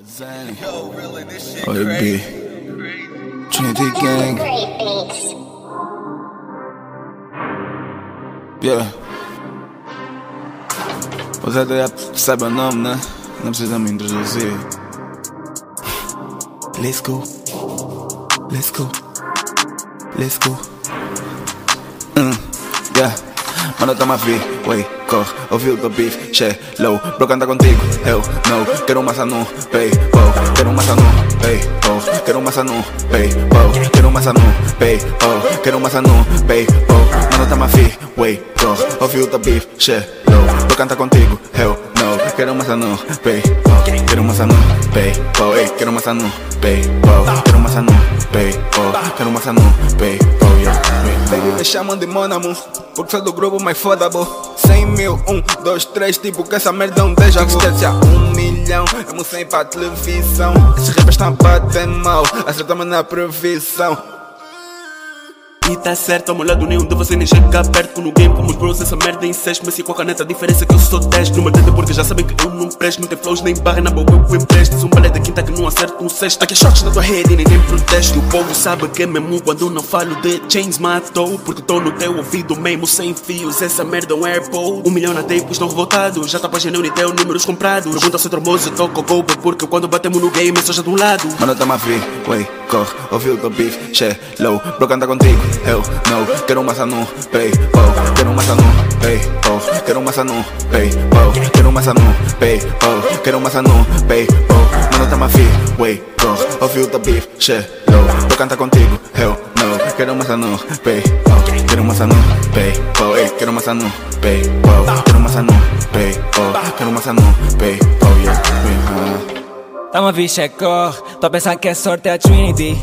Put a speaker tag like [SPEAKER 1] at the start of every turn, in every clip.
[SPEAKER 1] Zany. Oi, B. Trinity Gang. Yeah. Você já sabe o nome, né? Não precisa me introduzir. Let's go. Let's go. Let's go. Uh, yeah. Mano, toma vi, way, corre, ouviu do beef, che, low, bro canta contigo, eu, no, quero massa no, pay, oh, quero massa no, pay, oh, quero massa no, pay, oh, quero massa no, pay, oh, quero massa no, pay, oh, mano, toma vi, way, corre, ouviu do beef, che, low, bro canta contigo, eu, no, quero um massa no, pay, quero um massa no, pay, ei, quero um massa no, pay, oh, quero um massa no, pay, oh, quero um massa no, pay, oh, yeah, Baby, me chamam de Monamo Porque sou do grupo mais foda, bo. 100 mil, 1, 2, 3 Tipo que essa merda é um déjà vu. Existência, 1 milhão meu 100 pra televisão Esses rappers estão bater mal Acertamos na previsão
[SPEAKER 2] Tá certo, ao meu lado nenhum de vocês nem chega perto. No game como os bros, essa merda em 6 Mas se com a caneta, a diferença é que eu sou 10 Numa dedo porque já sabem que eu não presto. Não tem flows nem barra na boca, eu empresto. Um balé da quinta que não acerta um sexto. Aqui é shots na tua rede e ninguém protege O povo sabe que é mesmo quando não falo de chains matou. Porque tô no teu ouvido mesmo sem fios. Essa merda é um airpod Um milhão na tape, estão revoltados Já tá página e teu números comprados Pergunta se tromoso, eu tô com golpe Porque quando batemos no game, eu sou já um lado.
[SPEAKER 1] Mano, tamo a ver, way, corre, ouviu do beef, che, low, bro canta contigo, eu, no, quero um massa no, pay, oh, quero um massa no, pay, oh, quero um massa no, pay, oh, quero um massa no, pay, oh, quero um massa no, pay, oh, mano, a ver, way, corre, ouviu do beef, che, low, bro canta contigo, eu, no, quero um massa no, pay, oh, quero um massa no, pay, oh, ei, quero um no, pay, oh, quero um massa no, pay, oh, quero um massa no, pay, oh, yeah, yeah.
[SPEAKER 3] Tamo a bicha é cor, tô a pensar que é sorte é a Trinity.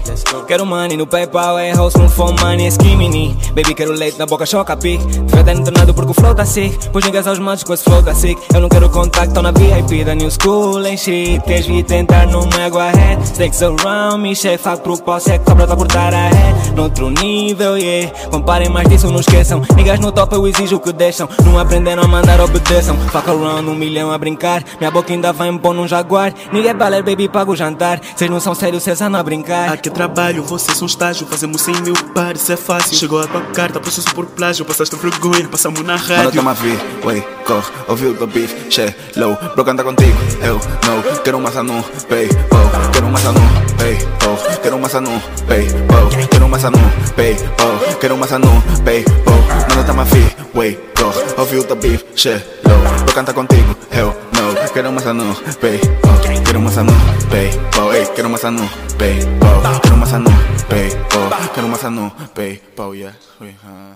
[SPEAKER 3] Quero money no Paypal, é house, não for money, é skimmini Baby, quero leite na boca, choca pique Feta internado porque o flow tá sick. Pois ninguém aos matos com esse flow tá sick. Eu não quero contacto, tô na VIP da New School em shit. Tens vi tentar numa água head Snakes around me, chefe, faco propósito É cobra tá cortar a head Noutro nível, yeah. Comparem mais disso, não esqueçam. Niggas no top, eu exijo o que deixam. Não aprenderam a mandar, obedeçam. Fuck around, um milhão a brincar. Minha boca ainda vai me pôr num jaguar. Ninguém baler, baby, paga o jantar. Cês não são sérios, cês andam a brincar.
[SPEAKER 2] Aqui é trabalho, vocês são estágio Fazemos 100 mil pares, isso é fácil. Chegou a tua carta, processo por plágio Passaste vergonha, passamos na
[SPEAKER 1] Mano,
[SPEAKER 2] rádio.
[SPEAKER 1] tamo a ver, way, corre, ouviu do beef, che, low, bro canta contigo, eu, no, quero um massa no, pay, oh, quero um massa no, pay, oh, quero um massa no, pay, oh, quero um massa no, pay, oh, quero um massa no, pay, oh, mano, tamo a ver, way, corre, ouviu do beef, che, low, bro canta contigo, eu, no, quero um massa no, pay, oh, quero um massa no, pay, oh, ei, quero um massa no, pay, oh, quero um massa no, pay, oh, quero um massa no, pay, oh, yeah, uh.